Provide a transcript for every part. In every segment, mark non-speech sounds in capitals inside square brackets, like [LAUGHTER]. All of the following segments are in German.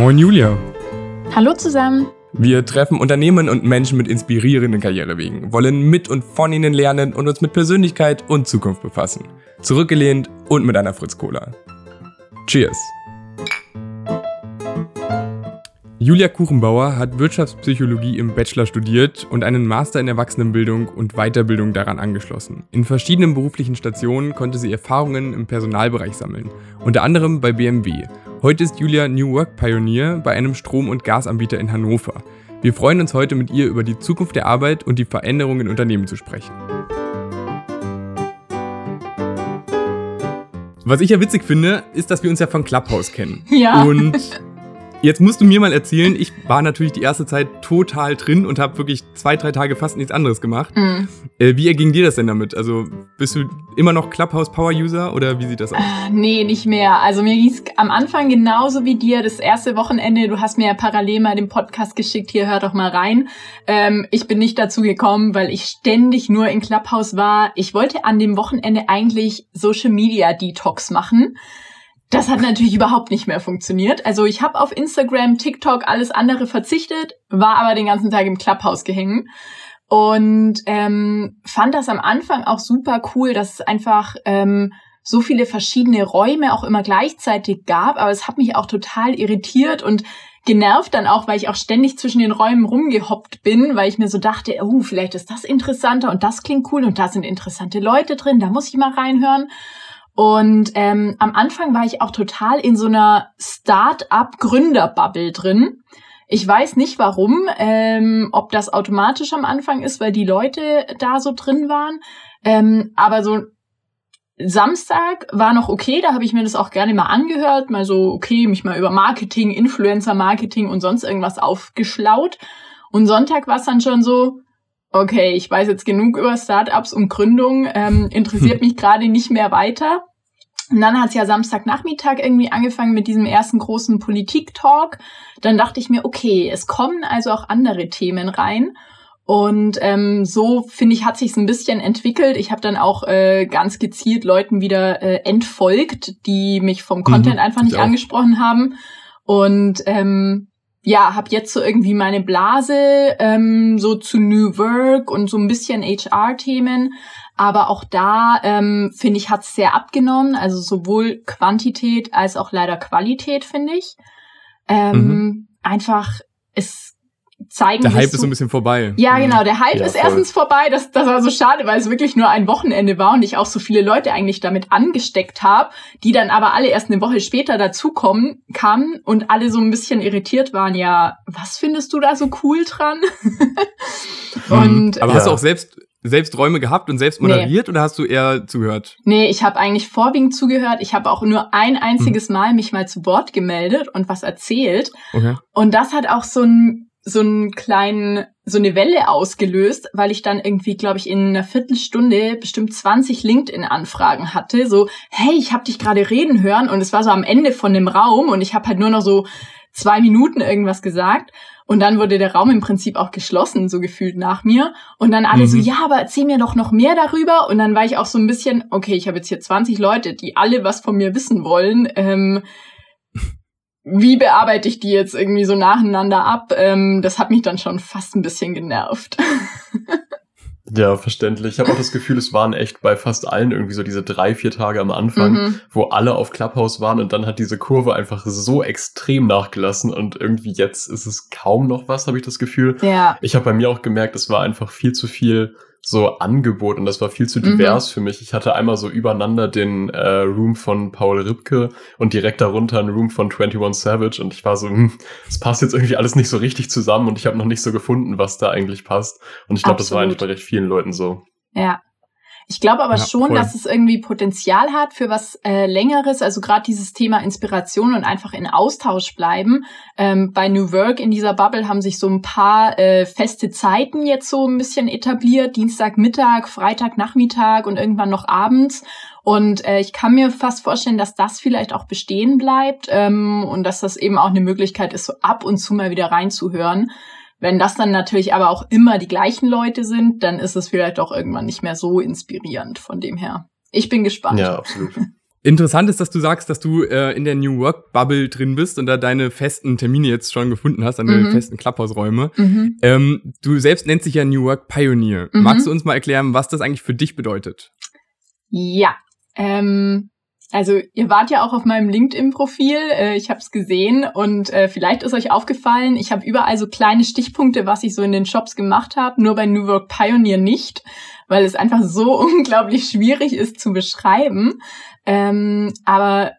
Moin Julia. Hallo zusammen. Wir treffen Unternehmen und Menschen mit inspirierenden Karrierewegen, wollen mit und von ihnen lernen und uns mit Persönlichkeit und Zukunft befassen. Zurückgelehnt und mit einer Fritz Cola. Cheers. Julia Kuchenbauer hat Wirtschaftspsychologie im Bachelor studiert und einen Master in Erwachsenenbildung und Weiterbildung daran angeschlossen. In verschiedenen beruflichen Stationen konnte sie Erfahrungen im Personalbereich sammeln, unter anderem bei BMW. Heute ist Julia New Work Pioneer bei einem Strom- und Gasanbieter in Hannover. Wir freuen uns heute mit ihr über die Zukunft der Arbeit und die Veränderungen in Unternehmen zu sprechen. Was ich ja witzig finde, ist, dass wir uns ja von Clubhouse kennen. Ja. Und [LAUGHS] Jetzt musst du mir mal erzählen, ich war natürlich die erste Zeit total drin und habe wirklich zwei, drei Tage fast nichts anderes gemacht. Mm. Äh, wie erging dir das denn damit? Also bist du immer noch Clubhouse Power User oder wie sieht das aus? Äh, nee, nicht mehr. Also mir ging's am Anfang genauso wie dir. Das erste Wochenende, du hast mir ja parallel mal den Podcast geschickt, hier hör doch mal rein. Ähm, ich bin nicht dazu gekommen, weil ich ständig nur in Clubhouse war. Ich wollte an dem Wochenende eigentlich Social Media Detox machen. Das hat natürlich überhaupt nicht mehr funktioniert. Also ich habe auf Instagram, TikTok, alles andere verzichtet, war aber den ganzen Tag im Clubhouse gehängt und ähm, fand das am Anfang auch super cool, dass es einfach ähm, so viele verschiedene Räume auch immer gleichzeitig gab. Aber es hat mich auch total irritiert und genervt dann auch, weil ich auch ständig zwischen den Räumen rumgehoppt bin, weil ich mir so dachte, oh, vielleicht ist das interessanter und das klingt cool und da sind interessante Leute drin, da muss ich mal reinhören. Und ähm, am Anfang war ich auch total in so einer Start-up-Gründer-Bubble drin. Ich weiß nicht warum, ähm, ob das automatisch am Anfang ist, weil die Leute da so drin waren. Ähm, aber so Samstag war noch okay, da habe ich mir das auch gerne mal angehört, mal so, okay, mich mal über Marketing, Influencer-Marketing und sonst irgendwas aufgeschlaut. Und Sonntag war es dann schon so, okay, ich weiß jetzt genug über Startups und Gründung, ähm, interessiert [LAUGHS] mich gerade nicht mehr weiter. Und dann hat es ja Samstagnachmittag irgendwie angefangen mit diesem ersten großen Politik-Talk. Dann dachte ich mir, okay, es kommen also auch andere Themen rein. Und ähm, so, finde ich, hat sich ein bisschen entwickelt. Ich habe dann auch äh, ganz gezielt Leuten wieder äh, entfolgt, die mich vom Content mhm, einfach nicht angesprochen haben. Und ähm, ja, habe jetzt so irgendwie meine Blase ähm, so zu New Work und so ein bisschen HR-Themen. Aber auch da, ähm, finde ich, hat es sehr abgenommen. Also sowohl Quantität als auch leider Qualität, finde ich. Ähm, mhm. Einfach, es zeigen Der Hype ist so ein bisschen vorbei. Ja, genau. Der Hype ja, ist voll. erstens vorbei. Das, das war so schade, weil es wirklich nur ein Wochenende war und ich auch so viele Leute eigentlich damit angesteckt habe, die dann aber alle erst eine Woche später dazukommen, kamen und alle so ein bisschen irritiert waren. Ja, was findest du da so cool dran? [LAUGHS] Mhm. und, aber ja. hast du auch selbst selbst Räume gehabt und selbst moderiert nee. oder hast du eher zugehört? Nee, ich habe eigentlich vorwiegend zugehört. Ich habe auch nur ein einziges hm. Mal mich mal zu Wort gemeldet und was erzählt. Okay. Und das hat auch so ein so einen kleinen, so eine Welle ausgelöst, weil ich dann irgendwie, glaube ich, in einer Viertelstunde bestimmt 20 LinkedIn-Anfragen hatte. So, hey, ich habe dich gerade reden hören und es war so am Ende von dem Raum und ich habe halt nur noch so zwei Minuten irgendwas gesagt. Und dann wurde der Raum im Prinzip auch geschlossen, so gefühlt nach mir. Und dann alle mhm. so, ja, aber erzähl mir doch noch mehr darüber. Und dann war ich auch so ein bisschen, okay, ich habe jetzt hier 20 Leute, die alle was von mir wissen wollen. Ähm, wie bearbeite ich die jetzt irgendwie so nacheinander ab? Ähm, das hat mich dann schon fast ein bisschen genervt. [LAUGHS] Ja, verständlich. Ich habe auch das Gefühl, es waren echt bei fast allen irgendwie so diese drei, vier Tage am Anfang, mhm. wo alle auf Clubhouse waren und dann hat diese Kurve einfach so extrem nachgelassen und irgendwie jetzt ist es kaum noch was, habe ich das Gefühl. Ja. Ich habe bei mir auch gemerkt, es war einfach viel zu viel so Angebot und das war viel zu divers mhm. für mich. Ich hatte einmal so übereinander den äh, Room von Paul Ripke und direkt darunter einen Room von 21 Savage und ich war so, hm, es passt jetzt irgendwie alles nicht so richtig zusammen und ich habe noch nicht so gefunden, was da eigentlich passt. Und ich glaube, das war eigentlich bei recht vielen Leuten so. Ja, ich glaube aber ja, schon, voll. dass es irgendwie Potenzial hat für was äh, Längeres, also gerade dieses Thema Inspiration und einfach in Austausch bleiben. Ähm, bei New Work in dieser Bubble haben sich so ein paar äh, feste Zeiten jetzt so ein bisschen etabliert, Dienstagmittag, Freitagnachmittag und irgendwann noch abends. Und äh, ich kann mir fast vorstellen, dass das vielleicht auch bestehen bleibt ähm, und dass das eben auch eine Möglichkeit ist, so ab und zu mal wieder reinzuhören. Wenn das dann natürlich aber auch immer die gleichen Leute sind, dann ist es vielleicht auch irgendwann nicht mehr so inspirierend von dem her. Ich bin gespannt. Ja, absolut. [LAUGHS] Interessant ist, dass du sagst, dass du äh, in der New Work Bubble drin bist und da deine festen Termine jetzt schon gefunden hast, deine mhm. festen Clubhouse-Räume. Mhm. Ähm, du selbst nennst dich ja New Work Pioneer. Mhm. Magst du uns mal erklären, was das eigentlich für dich bedeutet? Ja, ähm, also ihr wart ja auch auf meinem LinkedIn-Profil, äh, ich habe es gesehen und äh, vielleicht ist euch aufgefallen, ich habe überall so kleine Stichpunkte, was ich so in den Shops gemacht habe, nur bei New Work Pioneer nicht, weil es einfach so [LAUGHS] unglaublich schwierig ist zu beschreiben. Ähm, aber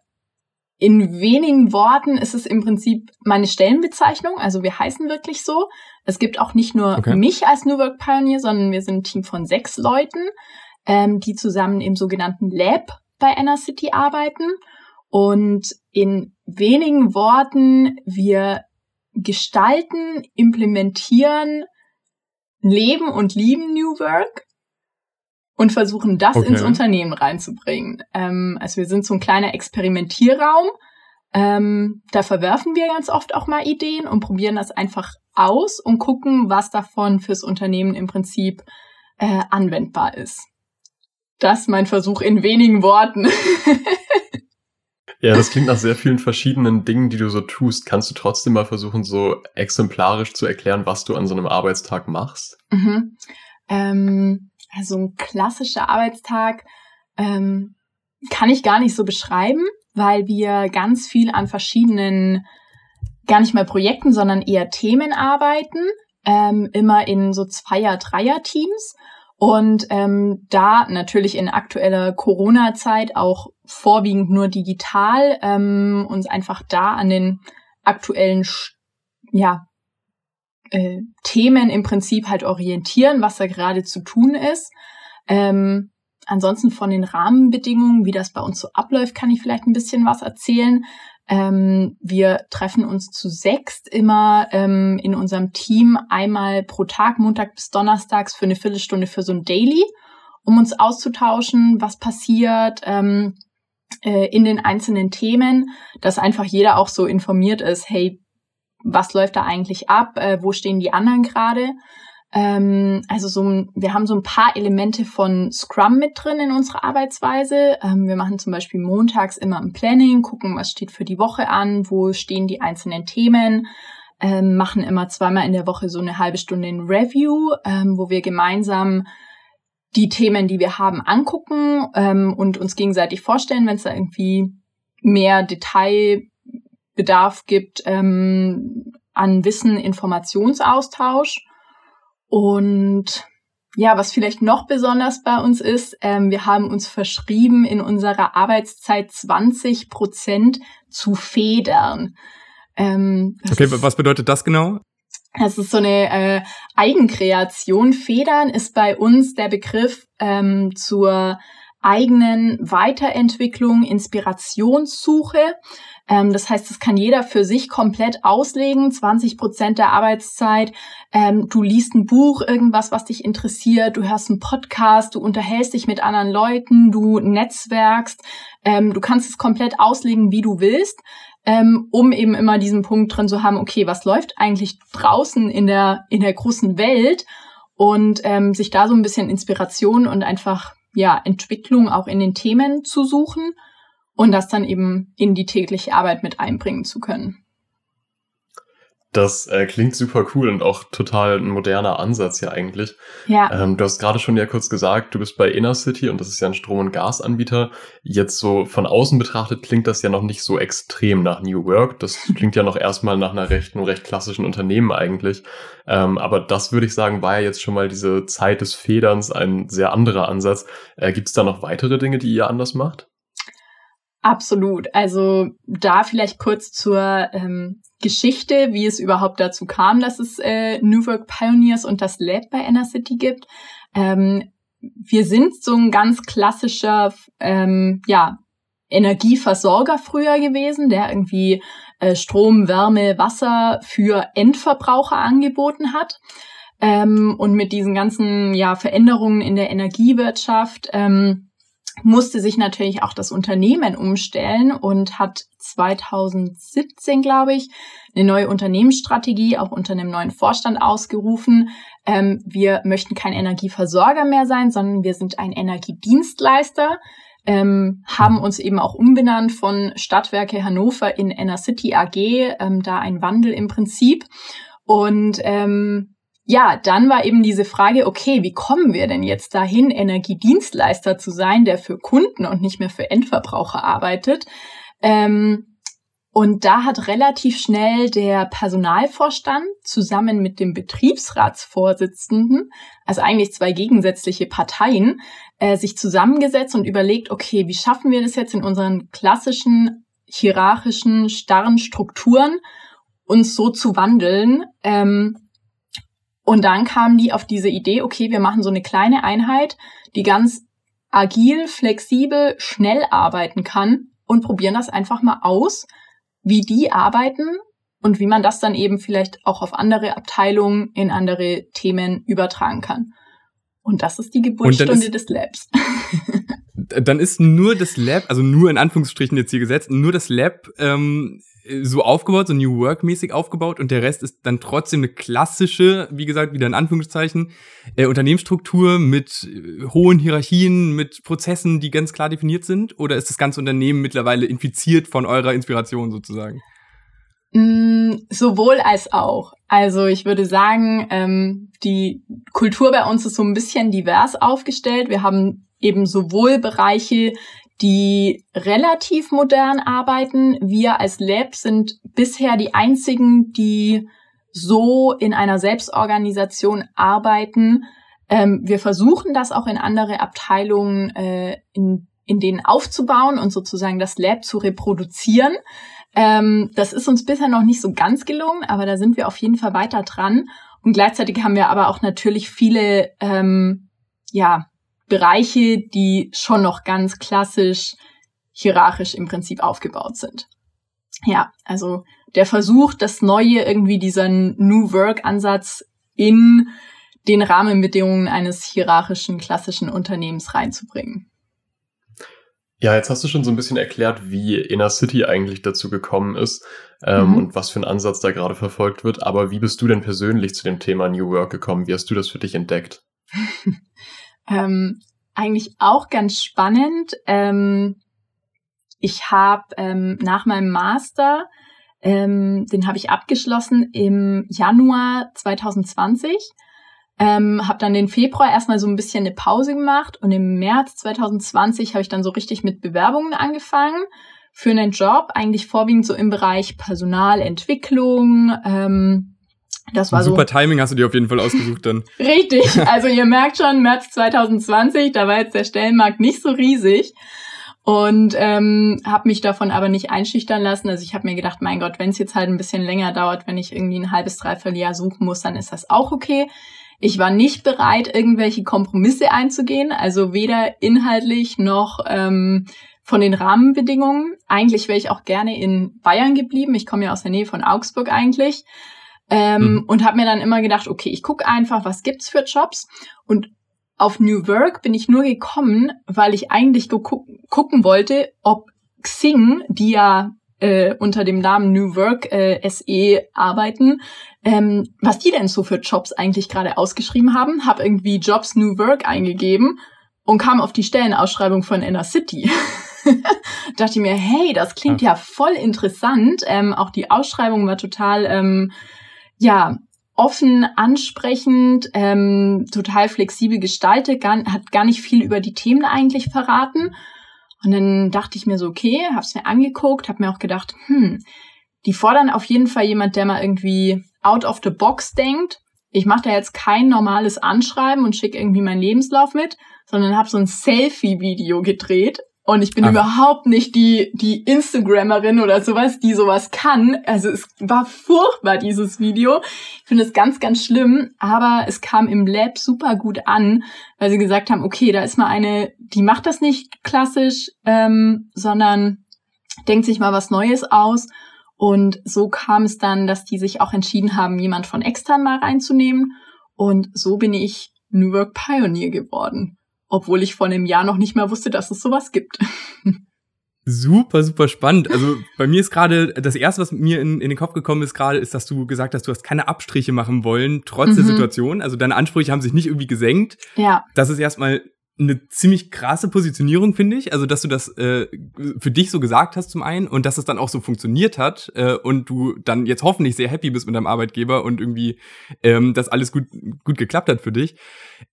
in wenigen Worten ist es im Prinzip meine Stellenbezeichnung. Also wir heißen wirklich so. Es gibt auch nicht nur okay. mich als New Work Pioneer, sondern wir sind ein Team von sechs Leuten, ähm, die zusammen im sogenannten Lab bei City arbeiten. Und in wenigen Worten, wir gestalten, implementieren, leben und lieben New Work und versuchen das okay. ins Unternehmen reinzubringen. Ähm, also wir sind so ein kleiner Experimentierraum. Ähm, da verwerfen wir ganz oft auch mal Ideen und probieren das einfach aus und gucken, was davon fürs Unternehmen im Prinzip äh, anwendbar ist. Das mein Versuch in wenigen Worten. ja, das klingt nach sehr vielen verschiedenen Dingen, die du so tust. Kannst du trotzdem mal versuchen, so exemplarisch zu erklären, was du an so einem Arbeitstag machst? Mhm. Ähm, also ein klassischer Arbeitstag ähm, kann ich gar nicht so beschreiben, weil wir ganz viel an verschiedenen, gar nicht mal Projekten, sondern eher Themen arbeiten, ähm, immer in so Zweier-, Dreier-Teams. Und ähm, da natürlich in aktueller Corona-Zeit auch vorwiegend nur digital ähm, uns einfach da an den aktuellen ja, äh, Themen im Prinzip halt orientieren, was da gerade zu tun ist. Ähm, ansonsten von den Rahmenbedingungen, wie das bei uns so abläuft, kann ich vielleicht ein bisschen was erzählen. Ähm, wir treffen uns zu sechst immer ähm, in unserem Team einmal pro Tag, Montag bis Donnerstags, für eine Viertelstunde für so ein Daily, um uns auszutauschen, was passiert ähm, äh, in den einzelnen Themen, dass einfach jeder auch so informiert ist, hey, was läuft da eigentlich ab, äh, wo stehen die anderen gerade. Ähm, also so, wir haben so ein paar Elemente von Scrum mit drin in unserer Arbeitsweise. Ähm, wir machen zum Beispiel montags immer ein Planning, gucken, was steht für die Woche an, wo stehen die einzelnen Themen, ähm, machen immer zweimal in der Woche so eine halbe Stunde ein Review, ähm, wo wir gemeinsam die Themen, die wir haben, angucken ähm, und uns gegenseitig vorstellen, wenn es da irgendwie mehr Detail Bedarf gibt ähm, an Wissen, Informationsaustausch. Und ja, was vielleicht noch besonders bei uns ist, ähm, wir haben uns verschrieben, in unserer Arbeitszeit 20 Prozent zu federn. Ähm, okay, was bedeutet das genau? Das ist so eine äh, Eigenkreation. Federn ist bei uns der Begriff ähm, zur eigenen Weiterentwicklung, Inspirationssuche. Ähm, das heißt, das kann jeder für sich komplett auslegen, 20 Prozent der Arbeitszeit. Ähm, du liest ein Buch, irgendwas, was dich interessiert, du hörst einen Podcast, du unterhältst dich mit anderen Leuten, du netzwerkst. Ähm, du kannst es komplett auslegen, wie du willst. Ähm, um eben immer diesen Punkt drin zu haben, okay, was läuft eigentlich draußen in der, in der großen Welt und ähm, sich da so ein bisschen Inspiration und einfach ja, Entwicklung auch in den Themen zu suchen und das dann eben in die tägliche Arbeit mit einbringen zu können. Das äh, klingt super cool und auch total ein moderner Ansatz ja eigentlich. Ja. Ähm, du hast gerade schon ja kurz gesagt, du bist bei Inner City und das ist ja ein Strom- und Gasanbieter. Jetzt so von außen betrachtet klingt das ja noch nicht so extrem nach New Work. Das [LAUGHS] klingt ja noch erstmal nach einer recht, einem recht klassischen Unternehmen eigentlich. Ähm, aber das würde ich sagen, war ja jetzt schon mal diese Zeit des Federns ein sehr anderer Ansatz. Äh, Gibt es da noch weitere Dinge, die ihr anders macht? Absolut. Also da vielleicht kurz zur ähm, Geschichte, wie es überhaupt dazu kam, dass es äh, New Work Pioneers und das Lab bei City gibt. Ähm, wir sind so ein ganz klassischer ähm, ja, Energieversorger früher gewesen, der irgendwie äh, Strom, Wärme, Wasser für Endverbraucher angeboten hat. Ähm, und mit diesen ganzen ja, Veränderungen in der Energiewirtschaft ähm, musste sich natürlich auch das Unternehmen umstellen und hat 2017, glaube ich, eine neue Unternehmensstrategie auch unter einem neuen Vorstand ausgerufen. Ähm, wir möchten kein Energieversorger mehr sein, sondern wir sind ein Energiedienstleister. ähm, haben uns eben auch umbenannt von Stadtwerke Hannover in City AG, ähm, da ein Wandel im Prinzip. Und ähm, ja, dann war eben diese Frage, okay, wie kommen wir denn jetzt dahin, Energiedienstleister zu sein, der für Kunden und nicht mehr für Endverbraucher arbeitet? Ähm, und da hat relativ schnell der Personalvorstand zusammen mit dem Betriebsratsvorsitzenden, also eigentlich zwei gegensätzliche Parteien, äh, sich zusammengesetzt und überlegt, okay, wie schaffen wir das jetzt in unseren klassischen, hierarchischen, starren Strukturen, uns so zu wandeln. Ähm, und dann kamen die auf diese Idee, okay, wir machen so eine kleine Einheit, die ganz agil, flexibel, schnell arbeiten kann und probieren das einfach mal aus wie die arbeiten und wie man das dann eben vielleicht auch auf andere Abteilungen in andere Themen übertragen kann. Und das ist die Geburtsstunde ist, des Labs. [LAUGHS] dann ist nur das Lab, also nur in Anführungsstrichen jetzt hier gesetzt, nur das Lab ähm, so aufgebaut, so New Work-mäßig aufgebaut und der Rest ist dann trotzdem eine klassische, wie gesagt, wieder in Anführungszeichen, äh, Unternehmensstruktur mit äh, hohen Hierarchien, mit Prozessen, die ganz klar definiert sind? Oder ist das ganze Unternehmen mittlerweile infiziert von eurer Inspiration sozusagen? Mm, sowohl als auch. Also ich würde sagen, ähm, die Kultur bei uns ist so ein bisschen divers aufgestellt. Wir haben eben sowohl Bereiche, die relativ modern arbeiten. Wir als Lab sind bisher die einzigen, die so in einer Selbstorganisation arbeiten. Ähm, wir versuchen das auch in andere Abteilungen äh, in, in denen aufzubauen und sozusagen das Lab zu reproduzieren. Ähm, das ist uns bisher noch nicht so ganz gelungen, aber da sind wir auf jeden Fall weiter dran. Und gleichzeitig haben wir aber auch natürlich viele ähm, ja, Bereiche, die schon noch ganz klassisch hierarchisch im Prinzip aufgebaut sind. Ja, also der Versuch, das Neue irgendwie dieser New Work-Ansatz in den Rahmenbedingungen eines hierarchischen klassischen Unternehmens reinzubringen. Ja, jetzt hast du schon so ein bisschen erklärt, wie Inner City eigentlich dazu gekommen ist ähm, mhm. und was für ein Ansatz da gerade verfolgt wird. Aber wie bist du denn persönlich zu dem Thema New Work gekommen? Wie hast du das für dich entdeckt? [LAUGHS] Ähm, eigentlich auch ganz spannend. Ähm, ich habe ähm, nach meinem Master, ähm, den habe ich abgeschlossen im Januar 2020, ähm, habe dann den Februar erstmal so ein bisschen eine Pause gemacht und im März 2020 habe ich dann so richtig mit Bewerbungen angefangen für einen Job, eigentlich vorwiegend so im Bereich Personalentwicklung, ähm, das war Super so. Timing hast du dir auf jeden Fall ausgesucht dann. [LAUGHS] Richtig. Also ihr merkt schon, März 2020, da war jetzt der Stellenmarkt nicht so riesig. Und ähm, habe mich davon aber nicht einschüchtern lassen. Also ich habe mir gedacht, mein Gott, wenn es jetzt halt ein bisschen länger dauert, wenn ich irgendwie ein halbes, dreiviertel Jahr suchen muss, dann ist das auch okay. Ich war nicht bereit, irgendwelche Kompromisse einzugehen, also weder inhaltlich noch ähm, von den Rahmenbedingungen. Eigentlich wäre ich auch gerne in Bayern geblieben. Ich komme ja aus der Nähe von Augsburg eigentlich. Ähm, mhm. Und habe mir dann immer gedacht, okay, ich gucke einfach, was gibt's für Jobs. Und auf New Work bin ich nur gekommen, weil ich eigentlich gu gucken wollte, ob Xing, die ja äh, unter dem Namen New Work äh, SE arbeiten, ähm, was die denn so für Jobs eigentlich gerade ausgeschrieben haben. Habe irgendwie Jobs New Work eingegeben und kam auf die Stellenausschreibung von Inner City. [LAUGHS] dachte mir, hey, das klingt ja, ja voll interessant. Ähm, auch die Ausschreibung war total ähm, ja, offen, ansprechend, ähm, total flexibel gestaltet, gar, hat gar nicht viel über die Themen eigentlich verraten. Und dann dachte ich mir so, okay, hab's mir angeguckt, hab mir auch gedacht, hm, die fordern auf jeden Fall jemand, der mal irgendwie out of the box denkt. Ich mache da jetzt kein normales Anschreiben und schicke irgendwie meinen Lebenslauf mit, sondern habe so ein Selfie-Video gedreht und ich bin Ach. überhaupt nicht die, die Instagrammerin oder sowas, die sowas kann. Also es war furchtbar, dieses Video. Ich finde es ganz, ganz schlimm. Aber es kam im Lab super gut an, weil sie gesagt haben, okay, da ist mal eine, die macht das nicht klassisch, ähm, sondern denkt sich mal was Neues aus. Und so kam es dann, dass die sich auch entschieden haben, jemand von extern mal reinzunehmen. Und so bin ich New Work Pioneer geworden obwohl ich vor einem Jahr noch nicht mal wusste, dass es sowas gibt. [LAUGHS] Super, super spannend. Also bei mir ist gerade das erste, was mir in, in den Kopf gekommen ist gerade, ist, dass du gesagt hast, du hast keine Abstriche machen wollen, trotz mhm. der Situation. Also deine Ansprüche haben sich nicht irgendwie gesenkt. Ja. Das ist erstmal eine ziemlich krasse Positionierung, finde ich. Also, dass du das äh, für dich so gesagt hast zum einen und dass es dann auch so funktioniert hat äh, und du dann jetzt hoffentlich sehr happy bist mit deinem Arbeitgeber und irgendwie ähm, das alles gut, gut geklappt hat für dich.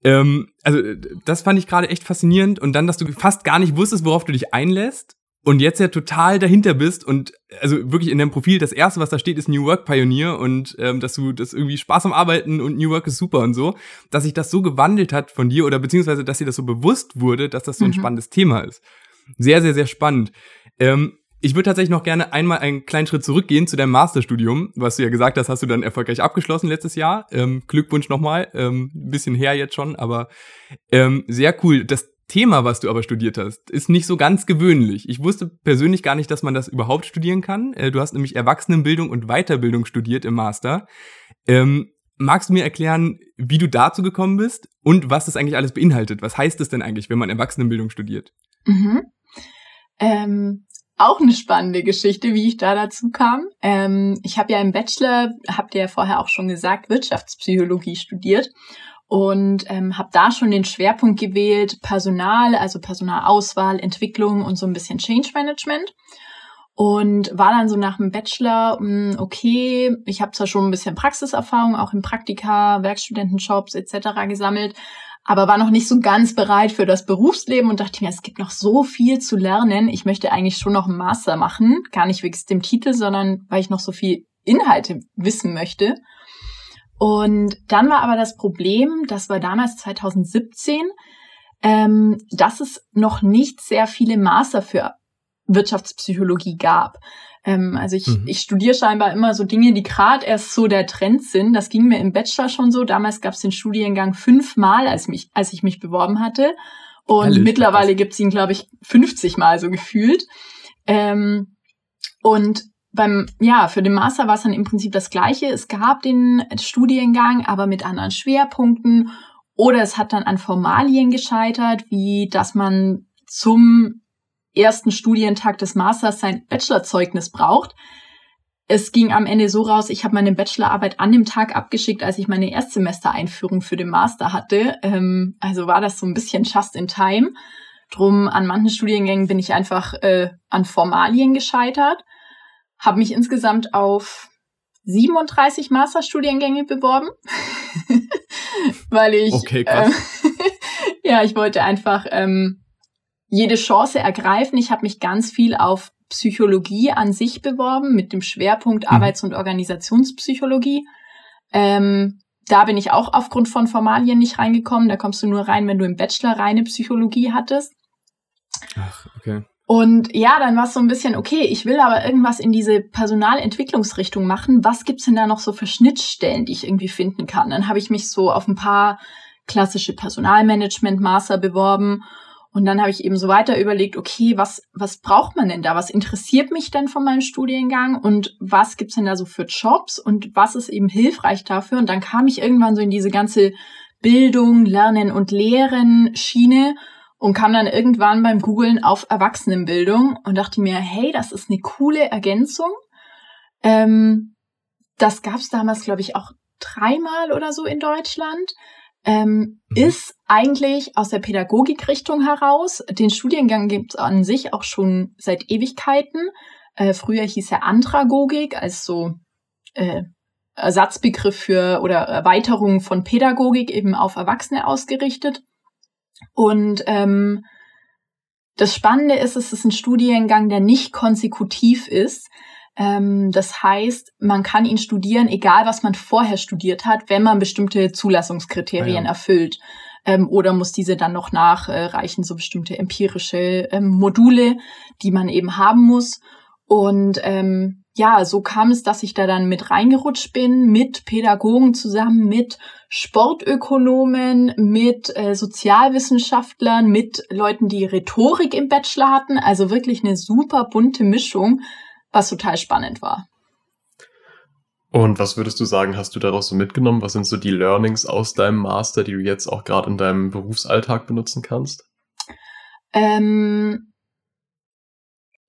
Ähm, also, das fand ich gerade echt faszinierend. Und dann, dass du fast gar nicht wusstest, worauf du dich einlässt und jetzt ja total dahinter bist und also wirklich in deinem Profil das erste, was da steht, ist New Work Pioneer und ähm, dass du das irgendwie Spaß am Arbeiten und New Work ist super und so, dass sich das so gewandelt hat von dir oder beziehungsweise, dass dir das so bewusst wurde, dass das so ein mhm. spannendes Thema ist. Sehr, sehr, sehr spannend. Ähm, ich würde tatsächlich noch gerne einmal einen kleinen Schritt zurückgehen zu deinem Masterstudium, was du ja gesagt hast, hast du dann erfolgreich abgeschlossen letztes Jahr. Ähm, Glückwunsch nochmal, ähm, bisschen her jetzt schon, aber ähm, sehr cool. Das Thema, was du aber studiert hast, ist nicht so ganz gewöhnlich. Ich wusste persönlich gar nicht, dass man das überhaupt studieren kann. Äh, du hast nämlich Erwachsenenbildung und Weiterbildung studiert im Master. Ähm, magst du mir erklären, wie du dazu gekommen bist und was das eigentlich alles beinhaltet? Was heißt es denn eigentlich, wenn man Erwachsenenbildung studiert? Mhm. Ähm, auch eine spannende Geschichte, wie ich da dazu kam. Ähm, ich habe ja im Bachelor, habt ihr ja vorher auch schon gesagt, Wirtschaftspsychologie studiert und ähm, habe da schon den Schwerpunkt gewählt, Personal, also Personalauswahl, Entwicklung und so ein bisschen Change Management. Und war dann so nach dem Bachelor, hm, okay, ich habe zwar schon ein bisschen Praxiserfahrung, auch in Praktika, Werkstudentenjobs etc. gesammelt, aber war noch nicht so ganz bereit für das Berufsleben und dachte mir, es gibt noch so viel zu lernen. Ich möchte eigentlich schon noch einen Master machen, gar nicht wegen dem Titel, sondern weil ich noch so viel Inhalte wissen möchte. Und dann war aber das Problem, das war damals 2017, ähm, dass es noch nicht sehr viele Master für Wirtschaftspsychologie gab. Ähm, also ich, mhm. ich studiere scheinbar immer so Dinge, die gerade erst so der Trend sind. Das ging mir im Bachelor schon so. Damals gab es den Studiengang fünfmal, als, mich, als ich mich beworben hatte. Und Ehrlich, mittlerweile gibt es ihn, glaube ich, 50 Mal so gefühlt. Ähm, und beim, ja, für den Master war es dann im Prinzip das Gleiche. Es gab den Studiengang, aber mit anderen Schwerpunkten. Oder es hat dann an Formalien gescheitert, wie dass man zum ersten Studientag des Masters sein Bachelorzeugnis braucht. Es ging am Ende so raus, ich habe meine Bachelorarbeit an dem Tag abgeschickt, als ich meine Erstsemestereinführung für den Master hatte. Ähm, also war das so ein bisschen just in time. Drum an manchen Studiengängen bin ich einfach äh, an Formalien gescheitert habe mich insgesamt auf 37 Masterstudiengänge beworben, [LAUGHS] weil ich okay, äh, [LAUGHS] ja, ich wollte einfach ähm, jede Chance ergreifen. Ich habe mich ganz viel auf Psychologie an sich beworben mit dem Schwerpunkt mhm. Arbeits- und Organisationspsychologie. Ähm, da bin ich auch aufgrund von Formalien nicht reingekommen. Da kommst du nur rein, wenn du im Bachelor reine Psychologie hattest. Ach, okay. Und ja, dann war es so ein bisschen, okay, ich will aber irgendwas in diese Personalentwicklungsrichtung machen. Was gibt's denn da noch so für Schnittstellen, die ich irgendwie finden kann? Dann habe ich mich so auf ein paar klassische Personalmanagement-Master beworben. Und dann habe ich eben so weiter überlegt, okay, was, was braucht man denn da? Was interessiert mich denn von meinem Studiengang? Und was gibt's denn da so für Jobs? Und was ist eben hilfreich dafür? Und dann kam ich irgendwann so in diese ganze Bildung, Lernen und Lehren Schiene und kam dann irgendwann beim Googlen auf Erwachsenenbildung und dachte mir, hey, das ist eine coole Ergänzung. Ähm, das gab es damals, glaube ich, auch dreimal oder so in Deutschland. Ähm, mhm. Ist eigentlich aus der Pädagogikrichtung heraus. Den Studiengang gibt es an sich auch schon seit Ewigkeiten. Äh, früher hieß er Andragogik, als so äh, Ersatzbegriff für oder Erweiterung von Pädagogik eben auf Erwachsene ausgerichtet. Und ähm, das Spannende ist, es ist ein Studiengang, der nicht konsekutiv ist. Ähm, das heißt, man kann ihn studieren, egal was man vorher studiert hat, wenn man bestimmte Zulassungskriterien ja. erfüllt. Ähm, oder muss diese dann noch nachreichen, so bestimmte empirische ähm, Module, die man eben haben muss. Und ähm, ja, so kam es, dass ich da dann mit reingerutscht bin, mit Pädagogen zusammen, mit Sportökonomen, mit äh, Sozialwissenschaftlern, mit Leuten, die Rhetorik im Bachelor hatten. Also wirklich eine super bunte Mischung, was total spannend war. Und was würdest du sagen, hast du daraus so mitgenommen? Was sind so die Learnings aus deinem Master, die du jetzt auch gerade in deinem Berufsalltag benutzen kannst? Ähm,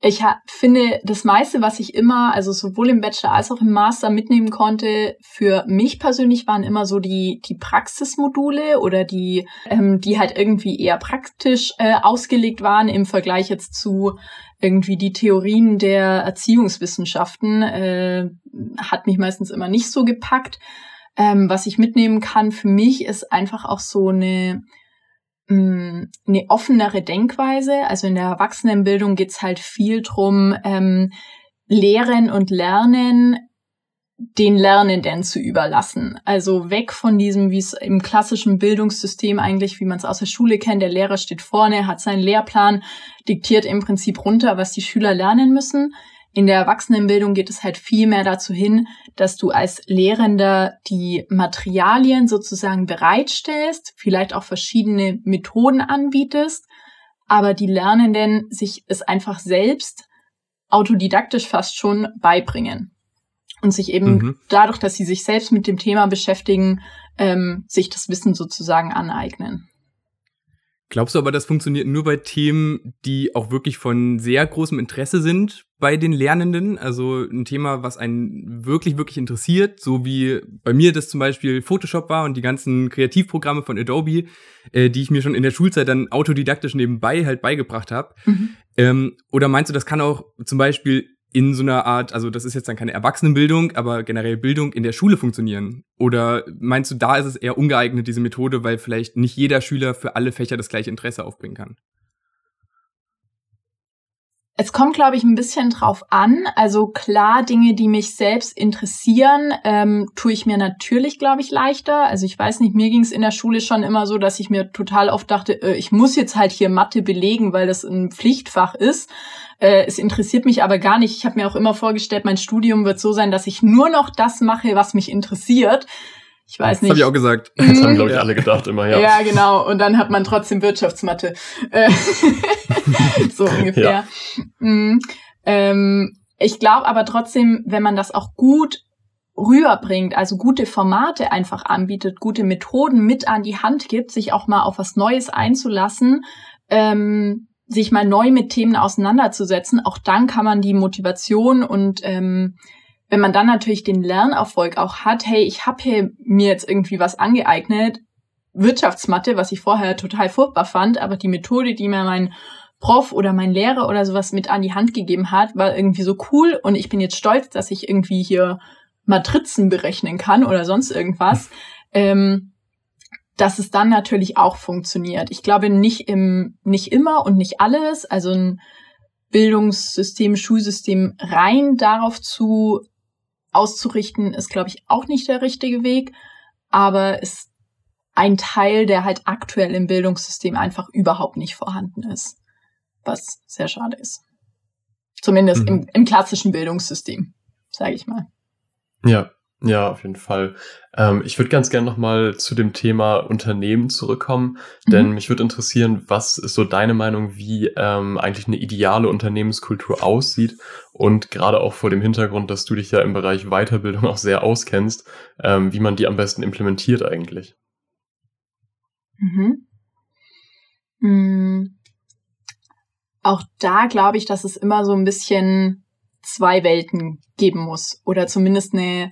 ich finde, das meiste, was ich immer, also sowohl im Bachelor als auch im Master mitnehmen konnte, für mich persönlich waren immer so die, die Praxismodule oder die, ähm, die halt irgendwie eher praktisch äh, ausgelegt waren im Vergleich jetzt zu irgendwie die Theorien der Erziehungswissenschaften, äh, hat mich meistens immer nicht so gepackt. Ähm, was ich mitnehmen kann für mich ist einfach auch so eine eine offenere Denkweise. Also in der Erwachsenenbildung geht's halt viel drum, ähm, Lehren und Lernen den Lernenden zu überlassen. Also weg von diesem, wie es im klassischen Bildungssystem eigentlich, wie man es aus der Schule kennt, der Lehrer steht vorne, hat seinen Lehrplan, diktiert im Prinzip runter, was die Schüler lernen müssen. In der Erwachsenenbildung geht es halt viel mehr dazu hin, dass du als Lehrender die Materialien sozusagen bereitstellst, vielleicht auch verschiedene Methoden anbietest, aber die Lernenden sich es einfach selbst autodidaktisch fast schon beibringen und sich eben mhm. dadurch, dass sie sich selbst mit dem Thema beschäftigen, ähm, sich das Wissen sozusagen aneignen. Glaubst du aber, das funktioniert nur bei Themen, die auch wirklich von sehr großem Interesse sind bei den Lernenden? Also ein Thema, was einen wirklich, wirklich interessiert, so wie bei mir das zum Beispiel Photoshop war und die ganzen Kreativprogramme von Adobe, äh, die ich mir schon in der Schulzeit dann autodidaktisch nebenbei halt beigebracht habe. Mhm. Ähm, oder meinst du, das kann auch zum Beispiel in so einer Art, also das ist jetzt dann keine Erwachsenenbildung, aber generell Bildung in der Schule funktionieren? Oder meinst du, da ist es eher ungeeignet, diese Methode, weil vielleicht nicht jeder Schüler für alle Fächer das gleiche Interesse aufbringen kann? Es kommt, glaube ich, ein bisschen drauf an. Also klar, Dinge, die mich selbst interessieren, ähm, tue ich mir natürlich, glaube ich, leichter. Also ich weiß nicht, mir ging es in der Schule schon immer so, dass ich mir total oft dachte, äh, ich muss jetzt halt hier Mathe belegen, weil das ein Pflichtfach ist. Äh, es interessiert mich aber gar nicht. Ich habe mir auch immer vorgestellt, mein Studium wird so sein, dass ich nur noch das mache, was mich interessiert. Ich weiß nicht. Das habe ich auch gesagt. Das haben, glaube ich, alle gedacht immer, ja. Ja, genau. Und dann hat man trotzdem Wirtschaftsmathe. Äh, [LAUGHS] so ungefähr. Ja. Mhm. Ähm, ich glaube aber trotzdem, wenn man das auch gut rüberbringt, also gute Formate einfach anbietet, gute Methoden mit an die Hand gibt, sich auch mal auf was Neues einzulassen, ähm, sich mal neu mit Themen auseinanderzusetzen, auch dann kann man die Motivation und ähm, wenn man dann natürlich den Lernerfolg auch hat, hey, ich habe hier mir jetzt irgendwie was angeeignet, Wirtschaftsmathe, was ich vorher total furchtbar fand, aber die Methode, die mir mein Prof oder mein Lehrer oder sowas mit an die Hand gegeben hat, war irgendwie so cool und ich bin jetzt stolz, dass ich irgendwie hier Matrizen berechnen kann oder sonst irgendwas. Ähm, dass es dann natürlich auch funktioniert. Ich glaube nicht im, nicht immer und nicht alles. Also ein Bildungssystem, Schulsystem rein darauf zu auszurichten, ist, glaube ich, auch nicht der richtige Weg. Aber ist ein Teil, der halt aktuell im Bildungssystem einfach überhaupt nicht vorhanden ist. Was sehr schade ist. Zumindest mhm. im, im klassischen Bildungssystem, sage ich mal. Ja, ja, auf jeden Fall. Ähm, ich würde ganz gerne nochmal zu dem Thema Unternehmen zurückkommen, denn mhm. mich würde interessieren, was ist so deine Meinung, wie ähm, eigentlich eine ideale Unternehmenskultur aussieht und gerade auch vor dem Hintergrund, dass du dich ja im Bereich Weiterbildung auch sehr auskennst, ähm, wie man die am besten implementiert eigentlich. Mhm. Mhm. Auch da glaube ich, dass es immer so ein bisschen zwei Welten geben muss oder zumindest eine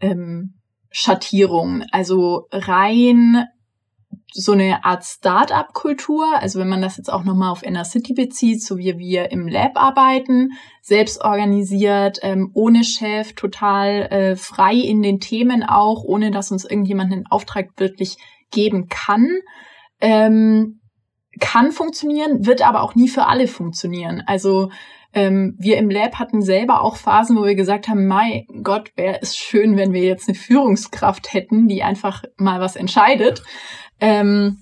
ähm, Schattierung. Also rein so eine Art Start-up-Kultur, also wenn man das jetzt auch nochmal auf Inner City bezieht, so wie wir im Lab arbeiten, selbst organisiert, ähm, ohne Chef, total äh, frei in den Themen auch, ohne dass uns irgendjemand einen Auftrag wirklich geben kann, ähm, kann funktionieren, wird aber auch nie für alle funktionieren. Also ähm, wir im Lab hatten selber auch Phasen, wo wir gesagt haben, mein Gott, wäre es schön, wenn wir jetzt eine Führungskraft hätten, die einfach mal was entscheidet. Ähm,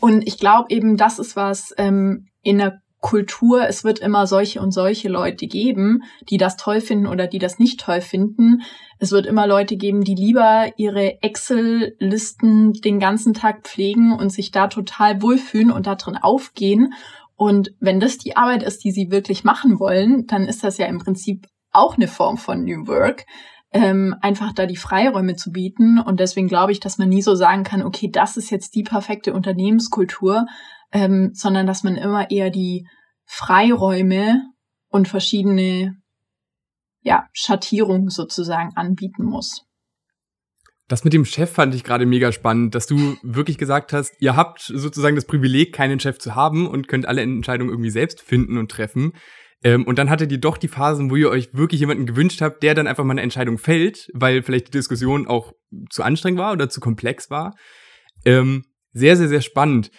und ich glaube eben, das ist was ähm, in der Kultur, es wird immer solche und solche Leute geben, die das toll finden oder die das nicht toll finden. Es wird immer Leute geben, die lieber ihre Excel-Listen den ganzen Tag pflegen und sich da total wohlfühlen und da drin aufgehen. Und wenn das die Arbeit ist, die sie wirklich machen wollen, dann ist das ja im Prinzip auch eine Form von New Work, ähm, einfach da die Freiräume zu bieten. Und deswegen glaube ich, dass man nie so sagen kann, okay, das ist jetzt die perfekte Unternehmenskultur, ähm, sondern dass man immer eher die Freiräume und verschiedene ja, Schattierungen sozusagen anbieten muss. Das mit dem Chef fand ich gerade mega spannend, dass du wirklich gesagt hast, ihr habt sozusagen das Privileg, keinen Chef zu haben und könnt alle Entscheidungen irgendwie selbst finden und treffen. Ähm, und dann hattet ihr doch die Phasen, wo ihr euch wirklich jemanden gewünscht habt, der dann einfach mal eine Entscheidung fällt, weil vielleicht die Diskussion auch zu anstrengend war oder zu komplex war. Ähm, sehr, sehr, sehr spannend.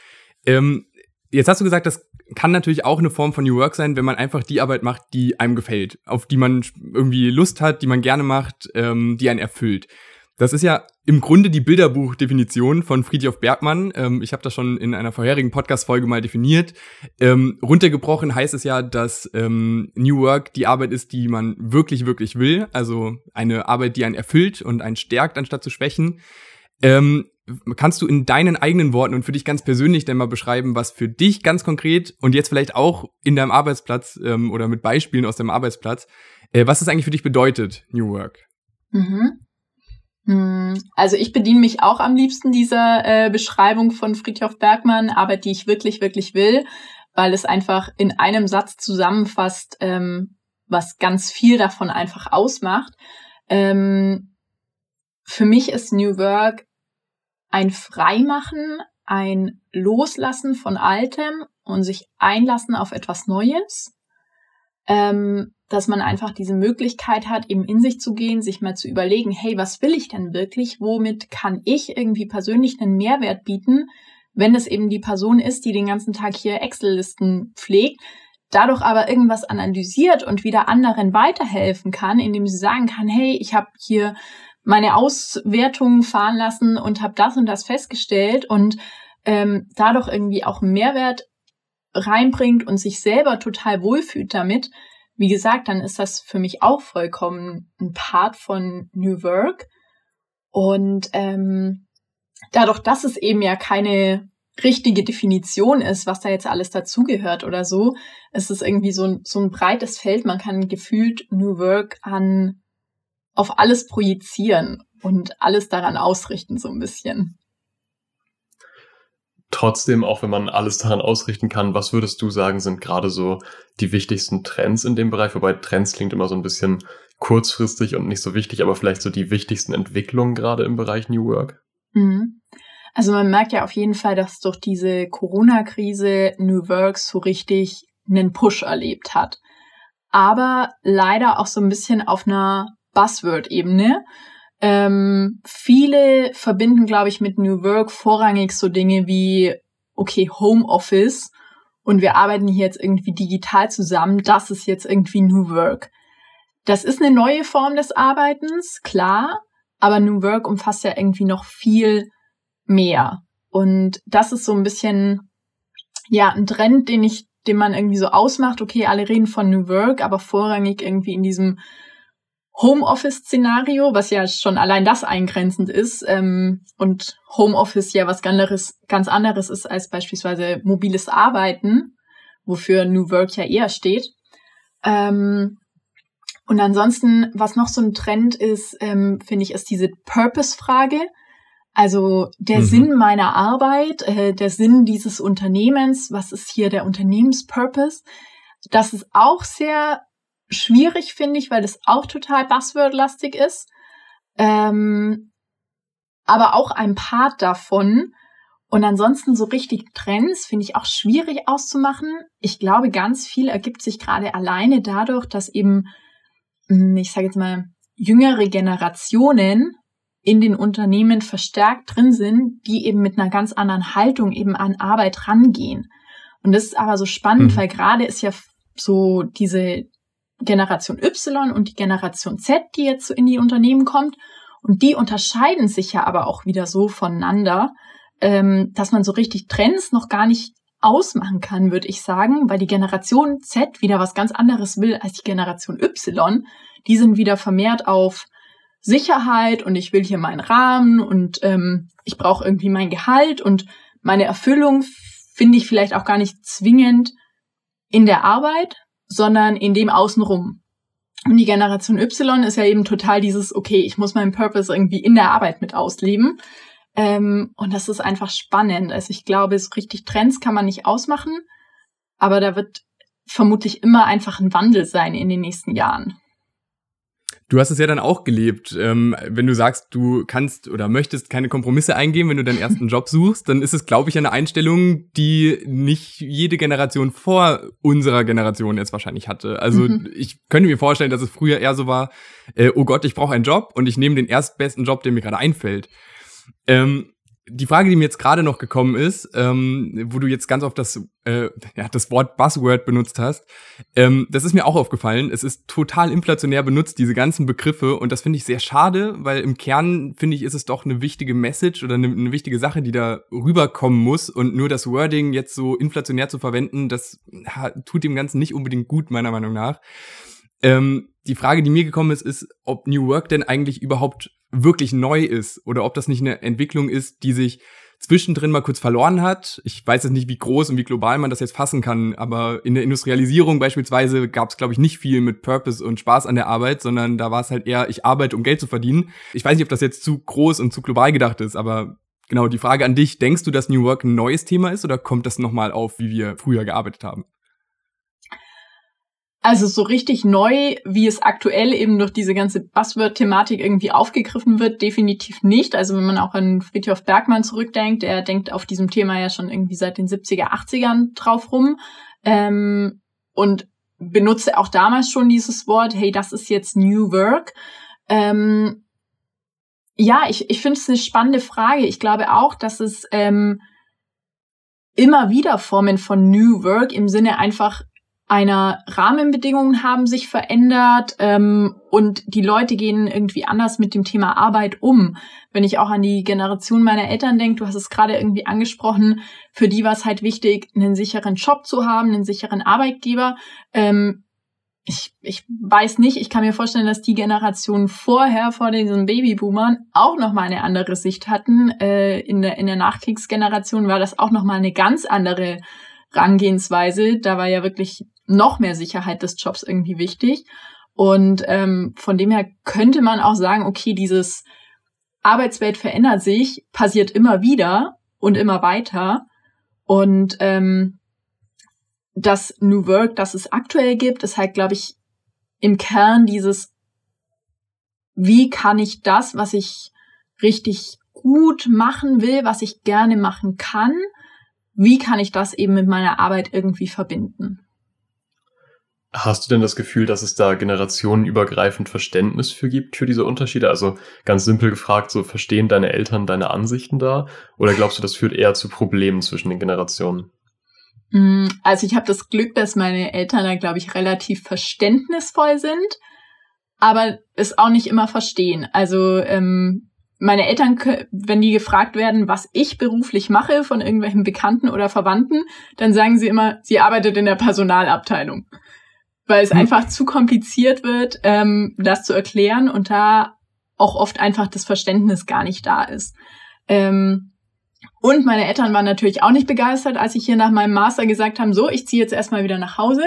Ähm, jetzt hast du gesagt, das kann natürlich auch eine Form von New Work sein, wenn man einfach die Arbeit macht, die einem gefällt, auf die man irgendwie Lust hat, die man gerne macht, ähm, die einen erfüllt. Das ist ja im Grunde die Bilderbuchdefinition von Friedhof Bergmann. Ähm, ich habe das schon in einer vorherigen Podcast-Folge mal definiert. Ähm, runtergebrochen heißt es ja, dass ähm, New Work die Arbeit ist, die man wirklich, wirklich will. Also eine Arbeit, die einen erfüllt und einen stärkt, anstatt zu schwächen. Ähm, kannst du in deinen eigenen Worten und für dich ganz persönlich denn mal beschreiben, was für dich ganz konkret und jetzt vielleicht auch in deinem Arbeitsplatz ähm, oder mit Beispielen aus deinem Arbeitsplatz, äh, was das eigentlich für dich bedeutet, New Work? Mhm. Hm, also ich bediene mich auch am liebsten dieser äh, Beschreibung von Friedhof Bergmann, Arbeit, die ich wirklich, wirklich will, weil es einfach in einem Satz zusammenfasst, ähm, was ganz viel davon einfach ausmacht. Ähm, für mich ist New Work ein Freimachen, ein Loslassen von Altem und sich einlassen auf etwas Neues. Ähm, dass man einfach diese Möglichkeit hat, eben in sich zu gehen, sich mal zu überlegen, hey, was will ich denn wirklich? Womit kann ich irgendwie persönlich einen Mehrwert bieten, wenn es eben die Person ist, die den ganzen Tag hier Excel-Listen pflegt, dadurch aber irgendwas analysiert und wieder anderen weiterhelfen kann, indem sie sagen kann, hey, ich habe hier meine Auswertungen fahren lassen und habe das und das festgestellt und ähm, dadurch irgendwie auch Mehrwert reinbringt und sich selber total wohlfühlt damit, wie gesagt, dann ist das für mich auch vollkommen ein Part von New Work. Und ähm, dadurch, dass es eben ja keine richtige Definition ist, was da jetzt alles dazugehört oder so, ist es irgendwie so ein, so ein breites Feld. Man kann gefühlt New Work an auf alles projizieren und alles daran ausrichten, so ein bisschen. Trotzdem, auch wenn man alles daran ausrichten kann, was würdest du sagen, sind gerade so die wichtigsten Trends in dem Bereich? Wobei Trends klingt immer so ein bisschen kurzfristig und nicht so wichtig, aber vielleicht so die wichtigsten Entwicklungen gerade im Bereich New Work? Mhm. Also man merkt ja auf jeden Fall, dass durch diese Corona-Krise New Work so richtig einen Push erlebt hat. Aber leider auch so ein bisschen auf einer Buzzword-Ebene. Ähm, viele verbinden, glaube ich, mit New Work vorrangig so Dinge wie, okay, Homeoffice und wir arbeiten hier jetzt irgendwie digital zusammen, das ist jetzt irgendwie New Work. Das ist eine neue Form des Arbeitens, klar, aber New Work umfasst ja irgendwie noch viel mehr. Und das ist so ein bisschen, ja, ein Trend, den ich, den man irgendwie so ausmacht. Okay, alle reden von New Work, aber vorrangig irgendwie in diesem Homeoffice-Szenario, was ja schon allein das eingrenzend ist ähm, und Homeoffice ja was anderes, ganz anderes ist als beispielsweise mobiles Arbeiten, wofür New Work ja eher steht. Ähm, und ansonsten, was noch so ein Trend ist, ähm, finde ich, ist diese Purpose-Frage. Also der mhm. Sinn meiner Arbeit, äh, der Sinn dieses Unternehmens, was ist hier der Unternehmenspurpose? Das ist auch sehr schwierig, finde ich, weil das auch total buzzword-lastig ist. Ähm, aber auch ein Part davon. Und ansonsten so richtig Trends finde ich auch schwierig auszumachen. Ich glaube, ganz viel ergibt sich gerade alleine dadurch, dass eben, hm, ich sage jetzt mal, jüngere Generationen in den Unternehmen verstärkt drin sind, die eben mit einer ganz anderen Haltung eben an Arbeit rangehen. Und das ist aber so spannend, mhm. weil gerade ist ja so diese Generation Y und die Generation Z, die jetzt so in die Unternehmen kommt. Und die unterscheiden sich ja aber auch wieder so voneinander, ähm, dass man so richtig Trends noch gar nicht ausmachen kann, würde ich sagen, weil die Generation Z wieder was ganz anderes will als die Generation Y. Die sind wieder vermehrt auf Sicherheit und ich will hier meinen Rahmen und ähm, ich brauche irgendwie mein Gehalt und meine Erfüllung finde ich vielleicht auch gar nicht zwingend in der Arbeit, sondern in dem Außenrum. Und die Generation Y ist ja eben total dieses, okay, ich muss meinen Purpose irgendwie in der Arbeit mit ausleben. Ähm, und das ist einfach spannend. Also ich glaube, so richtig Trends kann man nicht ausmachen, aber da wird vermutlich immer einfach ein Wandel sein in den nächsten Jahren. Du hast es ja dann auch gelebt. Ähm, wenn du sagst, du kannst oder möchtest keine Kompromisse eingehen, wenn du deinen ersten [LAUGHS] Job suchst, dann ist es, glaube ich, eine Einstellung, die nicht jede Generation vor unserer Generation jetzt wahrscheinlich hatte. Also mhm. ich könnte mir vorstellen, dass es früher eher so war, äh, oh Gott, ich brauche einen Job und ich nehme den erstbesten Job, der mir gerade einfällt. Ähm, die Frage, die mir jetzt gerade noch gekommen ist, ähm, wo du jetzt ganz oft das, äh, ja, das Wort Buzzword benutzt hast, ähm, das ist mir auch aufgefallen. Es ist total inflationär benutzt, diese ganzen Begriffe. Und das finde ich sehr schade, weil im Kern, finde ich, ist es doch eine wichtige Message oder eine, eine, wichtige Sache, die da rüberkommen muss. Und nur das Wording jetzt so inflationär zu verwenden, das ha, tut dem Ganzen nicht unbedingt gut, meiner Meinung nach. Ähm, die Frage, die mir gekommen ist, ist, ob New Work denn eigentlich überhaupt wirklich neu ist oder ob das nicht eine Entwicklung ist, die sich zwischendrin mal kurz verloren hat. Ich weiß jetzt nicht, wie groß und wie global man das jetzt fassen kann, aber in der Industrialisierung beispielsweise gab es, glaube ich, nicht viel mit Purpose und Spaß an der Arbeit, sondern da war es halt eher, ich arbeite, um Geld zu verdienen. Ich weiß nicht, ob das jetzt zu groß und zu global gedacht ist, aber genau die Frage an dich, denkst du, dass New Work ein neues Thema ist oder kommt das nochmal auf, wie wir früher gearbeitet haben? Also so richtig neu, wie es aktuell eben durch diese ganze Buzzword-Thematik irgendwie aufgegriffen wird, definitiv nicht. Also wenn man auch an Friedhof Bergmann zurückdenkt, der denkt auf diesem Thema ja schon irgendwie seit den 70er, 80ern drauf rum ähm, und benutze auch damals schon dieses Wort, hey, das ist jetzt New Work. Ähm, ja, ich, ich finde es eine spannende Frage. Ich glaube auch, dass es ähm, immer wieder Formen von New Work im Sinne einfach einer Rahmenbedingungen haben sich verändert ähm, und die Leute gehen irgendwie anders mit dem Thema Arbeit um. Wenn ich auch an die Generation meiner Eltern denke, du hast es gerade irgendwie angesprochen, für die war es halt wichtig, einen sicheren Job zu haben, einen sicheren Arbeitgeber. Ähm, ich, ich weiß nicht, ich kann mir vorstellen, dass die Generation vorher, vor diesen Babyboomern, auch nochmal eine andere Sicht hatten. Äh, in, der, in der Nachkriegsgeneration war das auch nochmal eine ganz andere Rangehensweise. Da war ja wirklich noch mehr Sicherheit des Jobs irgendwie wichtig. Und ähm, von dem her könnte man auch sagen, okay, dieses Arbeitswelt verändert sich, passiert immer wieder und immer weiter. Und ähm, das New Work, das es aktuell gibt, ist halt, glaube ich, im Kern dieses, wie kann ich das, was ich richtig gut machen will, was ich gerne machen kann, wie kann ich das eben mit meiner Arbeit irgendwie verbinden? Hast du denn das Gefühl, dass es da generationenübergreifend Verständnis für gibt, für diese Unterschiede? Also ganz simpel gefragt, so verstehen deine Eltern deine Ansichten da? Oder glaubst du, das führt eher zu Problemen zwischen den Generationen? Mm, also ich habe das Glück, dass meine Eltern da, glaube ich, relativ verständnisvoll sind, aber es auch nicht immer verstehen. Also ähm, meine Eltern, wenn die gefragt werden, was ich beruflich mache von irgendwelchen Bekannten oder Verwandten, dann sagen sie immer, sie arbeitet in der Personalabteilung. Weil es hm. einfach zu kompliziert wird, ähm, das zu erklären und da auch oft einfach das Verständnis gar nicht da ist. Ähm, und meine Eltern waren natürlich auch nicht begeistert, als ich hier nach meinem Master gesagt haben, so, ich ziehe jetzt erstmal wieder nach Hause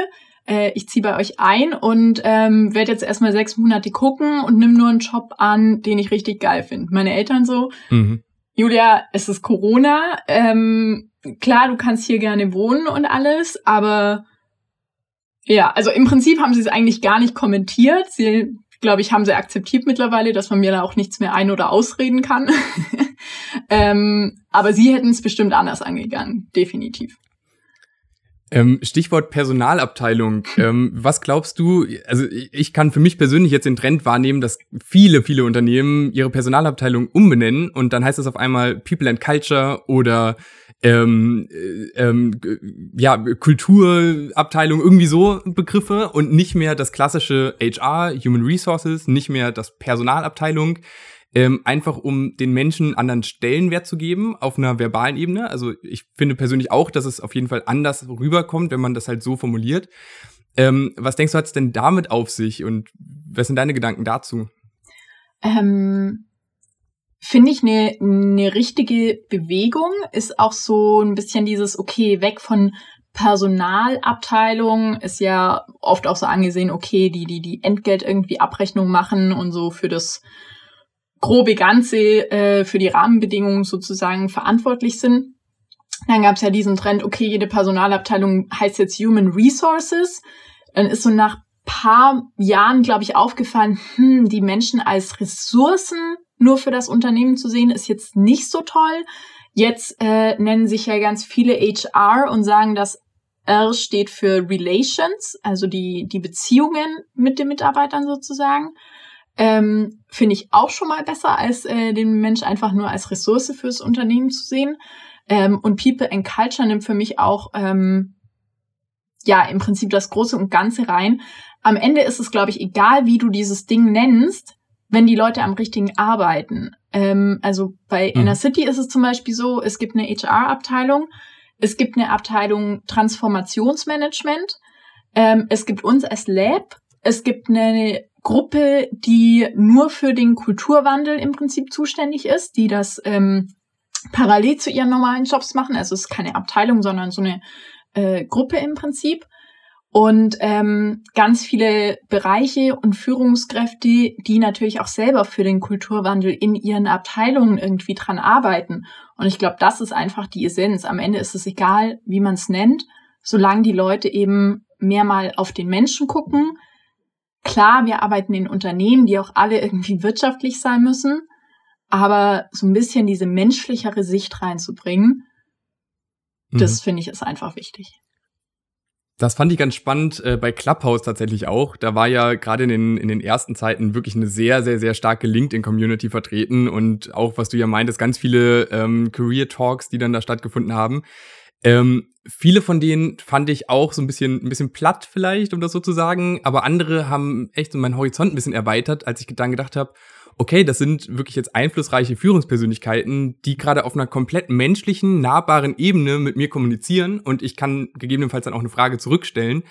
äh, ich ziehe bei euch ein und ähm, werde jetzt erstmal sechs Monate gucken und nimm nur einen Job an, den ich richtig geil finde. Meine Eltern so, mhm. Julia, es ist Corona, ähm, klar, du kannst hier gerne wohnen und alles, aber ja, also im Prinzip haben sie es eigentlich gar nicht kommentiert. Sie, glaube ich, haben sie akzeptiert mittlerweile, dass man mir da auch nichts mehr ein- oder ausreden kann. [LAUGHS] ähm, aber sie hätten es bestimmt anders angegangen, definitiv. Ähm, Stichwort Personalabteilung. [LAUGHS] Ähm, was glaubst du, also ich kann für mich persönlich jetzt den Trend wahrnehmen, dass viele, viele Unternehmen ihre Personalabteilung umbenennen und dann heißt es auf einmal People and Culture oder ähm, äh, ähm, ja, Kulturabteilung, irgendwie so Begriffe und nicht mehr das klassische HR, Human Resources, nicht mehr das Personalabteilung ähm, einfach um den Menschen anderen Stellenwert zu geben auf einer verbalen Ebene. Also ich finde persönlich auch, dass es auf jeden Fall anders rüberkommt, wenn man das halt so formuliert. Ähm, was denkst du, hat es denn damit auf sich und was sind deine Gedanken dazu? Ähm, finde ich eine ne richtige Bewegung, ist auch so ein bisschen dieses, okay, weg von Personalabteilung ist ja oft auch so angesehen, okay, die, die, die Entgelt irgendwie Abrechnung machen und so für das grobe Ganze äh, für die Rahmenbedingungen sozusagen verantwortlich sind. Dann gab es ja diesen Trend, okay, jede Personalabteilung heißt jetzt Human Resources. Dann ist so nach paar Jahren, glaube ich, aufgefallen, hm, die Menschen als Ressourcen nur für das Unternehmen zu sehen, ist jetzt nicht so toll. Jetzt äh, nennen sich ja ganz viele HR und sagen, dass R steht für Relations, also die, die Beziehungen mit den Mitarbeitern sozusagen. Ähm, Finde ich auch schon mal besser, als äh, den Mensch einfach nur als Ressource fürs Unternehmen zu sehen. Ähm, und People and Culture nimmt für mich auch ähm, ja im Prinzip das Große und Ganze rein. Am Ende ist es, glaube ich, egal, wie du dieses Ding nennst, wenn die Leute am richtigen arbeiten. Ähm, also bei mhm. Inner City ist es zum Beispiel so, es gibt eine HR-Abteilung, es gibt eine Abteilung Transformationsmanagement, ähm, es gibt uns als Lab, es gibt eine Gruppe, die nur für den Kulturwandel im Prinzip zuständig ist, die das ähm, parallel zu ihren normalen Jobs machen. Also es ist keine Abteilung, sondern so eine äh, Gruppe im Prinzip. Und ähm, ganz viele Bereiche und Führungskräfte, die natürlich auch selber für den Kulturwandel in ihren Abteilungen irgendwie dran arbeiten. Und ich glaube, das ist einfach die Essenz. Am Ende ist es egal, wie man es nennt, solange die Leute eben mehr mal auf den Menschen gucken. Klar, wir arbeiten in Unternehmen, die auch alle irgendwie wirtschaftlich sein müssen, aber so ein bisschen diese menschlichere Sicht reinzubringen, mhm. das finde ich ist einfach wichtig. Das fand ich ganz spannend äh, bei Clubhouse tatsächlich auch. Da war ja gerade in den, in den ersten Zeiten wirklich eine sehr, sehr, sehr starke LinkedIn-Community vertreten und auch, was du ja meintest, ganz viele ähm, Career-Talks, die dann da stattgefunden haben. Ähm, viele von denen fand ich auch so ein bisschen, ein bisschen platt vielleicht, um das so zu sagen, aber andere haben echt so meinen Horizont ein bisschen erweitert, als ich dann gedacht habe, okay, das sind wirklich jetzt einflussreiche Führungspersönlichkeiten, die gerade auf einer komplett menschlichen, nahbaren Ebene mit mir kommunizieren und ich kann gegebenenfalls dann auch eine Frage zurückstellen.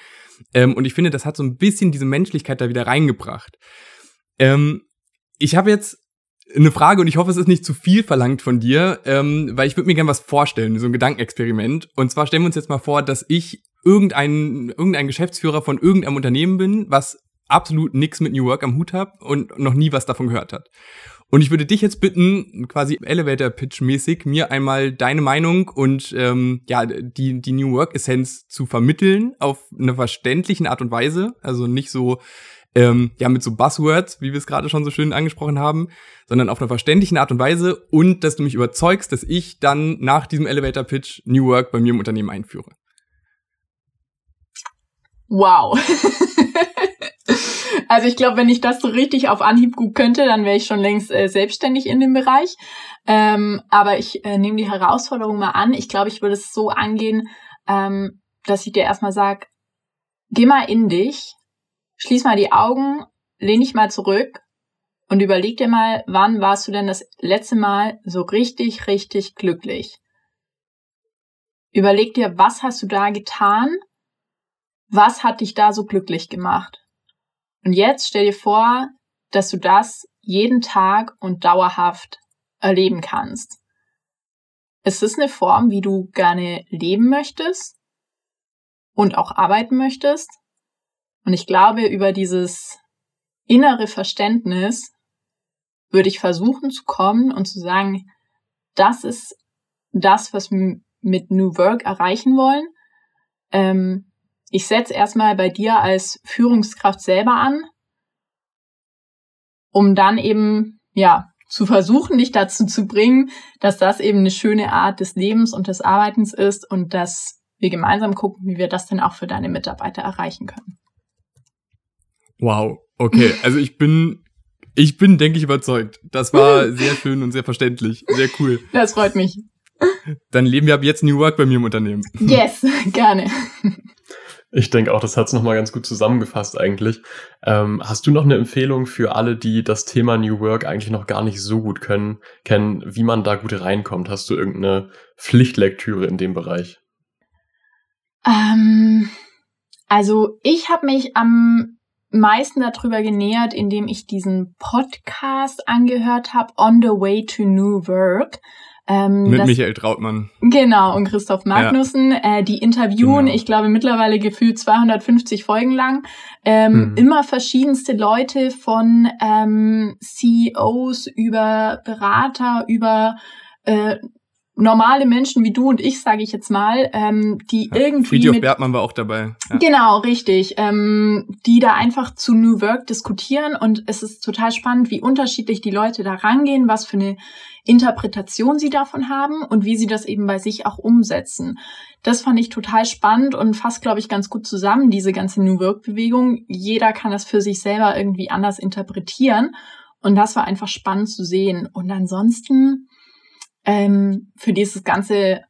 Ähm, und ich finde, das hat so ein bisschen diese Menschlichkeit da wieder reingebracht. Ähm, ich habe jetzt eine Frage und ich hoffe, es ist nicht zu viel verlangt von dir, ähm, weil ich würde mir gerne was vorstellen, so ein Gedankenexperiment. Und zwar stellen wir uns jetzt mal vor, dass ich irgendein, irgendein Geschäftsführer von irgendeinem Unternehmen bin, was absolut nichts mit New Work am Hut habe und noch nie was davon gehört hat. Und ich würde dich jetzt bitten, quasi Elevator-Pitch-mäßig, mir einmal deine Meinung und ähm, ja, die, die New Work-Essenz zu vermitteln auf eine verständlichen Art und Weise. Also nicht so, ähm, ja, mit so Buzzwords, wie wir es gerade schon so schön angesprochen haben, sondern auf einer verständlichen Art und Weise und dass du mich überzeugst, dass ich dann nach diesem Elevator-Pitch New Work bei mir im Unternehmen einführe. Wow. [LAUGHS] Also ich glaube, wenn ich das so richtig auf Anhieb gut könnte, dann wäre ich schon längst äh, selbstständig in dem Bereich. Ähm, aber ich äh, nehme die Herausforderung mal an. Ich glaube, ich würde es so angehen, ähm, dass ich dir erstmal sage, geh mal in dich, schließ mal die Augen, lehn dich mal zurück und überleg dir mal, wann warst du denn das letzte Mal so richtig, richtig glücklich? Überleg dir, was hast du da getan? Was hat dich da so glücklich gemacht? Und jetzt stell dir vor, dass du das jeden Tag und dauerhaft erleben kannst. Es ist eine Form, wie du gerne leben möchtest und auch arbeiten möchtest. Und ich glaube, über dieses innere Verständnis würde ich versuchen zu kommen und zu sagen, das ist das, was wir mit New Work erreichen wollen. Ähm, ich setze erstmal bei dir als Führungskraft selber an, um dann eben, ja, zu versuchen, dich dazu zu bringen, dass das eben eine schöne Art des Lebens und des Arbeitens ist und dass wir gemeinsam gucken, wie wir das denn auch für deine Mitarbeiter erreichen können. Wow, okay. [LAUGHS] Also ich bin, ich bin, denke ich, überzeugt. Das war sehr schön und sehr verständlich. Sehr cool. Das freut mich. Dann leben wir ab jetzt New Work bei mir im Unternehmen. Yes, [LAUGHS] gerne. Ich denke auch, das hat es nochmal ganz gut zusammengefasst eigentlich. Ähm, hast du noch eine Empfehlung für alle, die das Thema New Work eigentlich noch gar nicht so gut können, kennen, wie man da gut reinkommt? Hast du irgendeine Pflichtlektüre in dem Bereich? Ähm, also ich habe mich am meisten darüber genähert, indem ich diesen Podcast angehört habe, On the Way to New Work. Ähm, Mit das, Michael Trautmann. Genau, und Christoph Magnussen. Ja. Äh, die interviewen, genau. ich glaube, mittlerweile gefühlt 250 Folgen lang, ähm, mhm. immer verschiedenste Leute von ähm, CEOs über Berater, über äh, normale Menschen wie du und ich, sage ich jetzt mal, ähm, die ja, irgendwie. Friedhof mit, Bertmann war auch dabei. Ja. Genau, richtig. Ähm, die da einfach zu New Work diskutieren und es ist total spannend, wie unterschiedlich die Leute da rangehen, was für eine Interpretation sie davon haben und wie sie das eben bei sich auch umsetzen. Das fand ich total spannend und fasst, glaube ich, ganz gut zusammen, diese ganze New Work-Bewegung. Jeder kann das für sich selber irgendwie anders interpretieren. Und das war einfach spannend zu sehen. Und ansonsten, ähm, für dieses ganze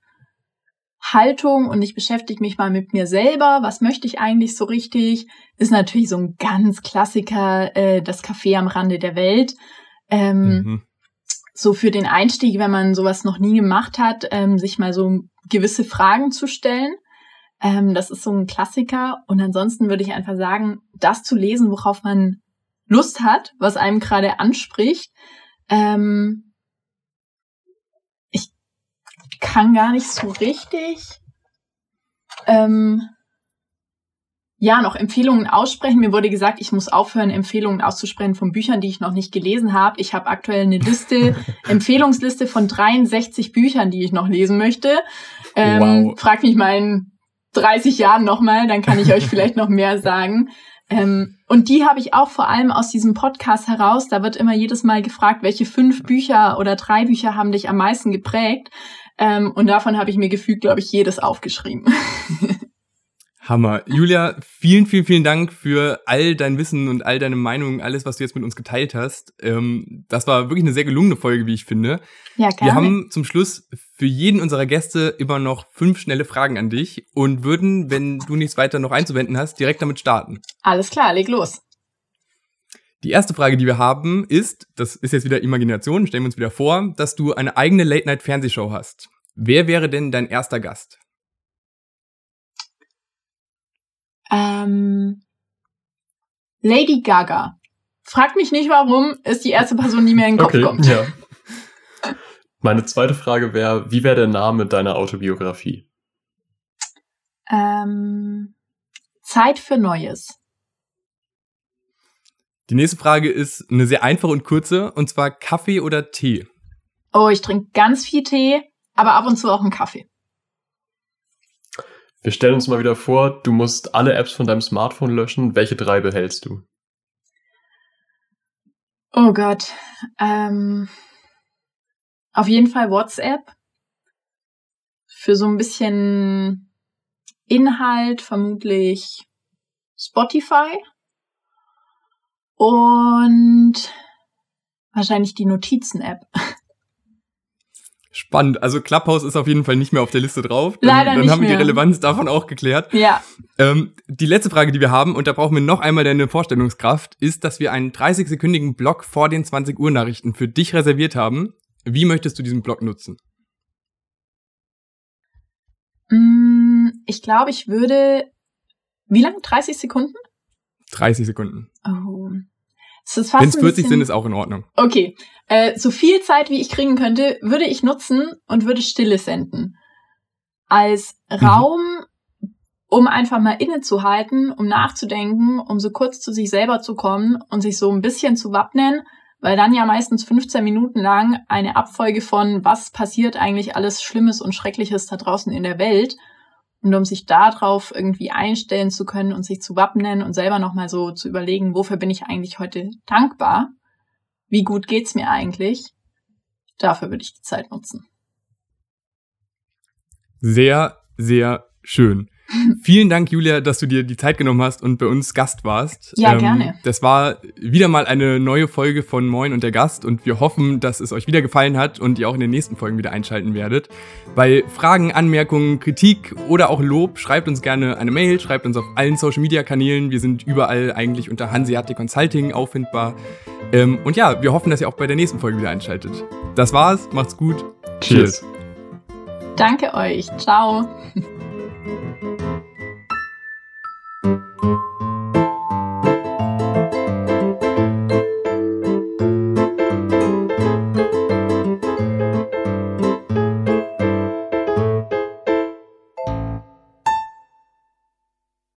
Haltung und ich beschäftige mich mal mit mir selber, was möchte ich eigentlich so richtig, ist natürlich so ein ganz Klassiker, äh, das Café am Rande der Welt. Ähm, mhm so für den Einstieg, wenn man sowas noch nie gemacht hat, ähm, sich mal so gewisse Fragen zu stellen. Ähm, das ist so ein Klassiker. Und ansonsten würde ich einfach sagen, das zu lesen, worauf man Lust hat, was einem gerade anspricht. Ähm, ich kann gar nicht so richtig. Ähm, ja, noch Empfehlungen aussprechen. Mir wurde gesagt, ich muss aufhören, Empfehlungen auszusprechen von Büchern, die ich noch nicht gelesen habe. Ich habe aktuell eine Liste, [LAUGHS] Empfehlungsliste von 63 Büchern, die ich noch lesen möchte. Ähm, wow. Frag mich mal in 30 Jahren nochmal, dann kann ich euch vielleicht noch mehr sagen. Ähm, und die habe ich auch vor allem aus diesem Podcast heraus. Da wird immer jedes Mal gefragt, welche fünf Bücher oder drei Bücher haben dich am meisten geprägt. Ähm, und davon habe ich mir gefühlt, glaube ich, jedes aufgeschrieben. [LAUGHS] Hammer. Julia, vielen, vielen, vielen Dank für all dein Wissen und all deine Meinungen, alles, was du jetzt mit uns geteilt hast. Ähm, das war wirklich eine sehr gelungene Folge, wie ich finde. Ja, gerne. Wir haben zum Schluss für jeden unserer Gäste immer noch fünf schnelle Fragen an dich und würden, wenn du nichts weiter noch einzuwenden hast, direkt damit starten. Alles klar, leg los. Die erste Frage, die wir haben, ist, das ist jetzt wieder Imagination, stellen wir uns wieder vor, dass du eine eigene Late-Night-Fernsehshow hast. Wer wäre denn dein erster Gast? Ähm, Lady Gaga. Frag mich nicht warum, ist die erste Person, die mir in den Kopf okay, kommt. Ja. Meine zweite Frage wäre, wie wäre der Name deiner Autobiografie? Ähm, Zeit für Neues. Die nächste Frage ist eine sehr einfache und kurze, und zwar Kaffee oder Tee? Oh, ich trinke ganz viel Tee, aber ab und zu auch einen Kaffee. Wir stellen uns mal wieder vor, du musst alle Apps von deinem Smartphone löschen. Welche drei behältst du? Oh Gott. Ähm, auf jeden Fall WhatsApp. Für so ein bisschen Inhalt vermutlich Spotify. Und wahrscheinlich die Notizen-App. [LAUGHS] Spannend. Also Clubhouse ist auf jeden Fall nicht mehr auf der Liste drauf. Dann, Leider nicht Dann haben wir die Relevanz davon auch geklärt. Ja. Ähm, die letzte Frage, die wir haben, und da brauchen wir noch einmal deine Vorstellungskraft, ist, dass wir einen 30-sekündigen Block vor den 20 Uhr Nachrichten für dich reserviert haben. Wie möchtest du diesen Block nutzen? Mm, ich glaube, ich würde. Wie lang? 30 Sekunden? 30 Sekunden. Oh. Wenn es 40 sind, ist auch in Ordnung. Okay. Äh, so viel Zeit, wie ich kriegen könnte, würde ich nutzen und würde Stille senden. Als mhm. Raum, mhm. um einfach mal innezuhalten, um nachzudenken, um so kurz zu sich selber zu kommen und sich so ein bisschen zu wappnen, weil dann ja meistens 15 Minuten lang eine Abfolge von, was passiert eigentlich alles Schlimmes und Schreckliches da draußen in der Welt und um sich darauf irgendwie einstellen zu können und sich zu wappnen und selber nochmal so zu überlegen, wofür bin ich eigentlich heute dankbar? Wie gut geht's mir eigentlich? Dafür würde ich die Zeit nutzen. Sehr, sehr schön. Vielen Dank, Julia, dass du dir die Zeit genommen hast und bei uns Gast warst. Ja, ähm, gerne. Das war wieder mal eine neue Folge von Moin und der Gast und wir hoffen, dass es euch wieder gefallen hat und ihr auch in den nächsten Folgen wieder einschalten werdet. Bei Fragen, Anmerkungen, Kritik oder auch Lob schreibt uns gerne eine Mail, schreibt uns auf allen Social Media Kanälen. Wir sind überall eigentlich unter Hanseatic Consulting auffindbar. Ähm, und ja, wir hoffen, dass ihr auch bei der nächsten Folge wieder einschaltet. Das war's, macht's gut. Cheers. Cheers. Danke euch. Ciao.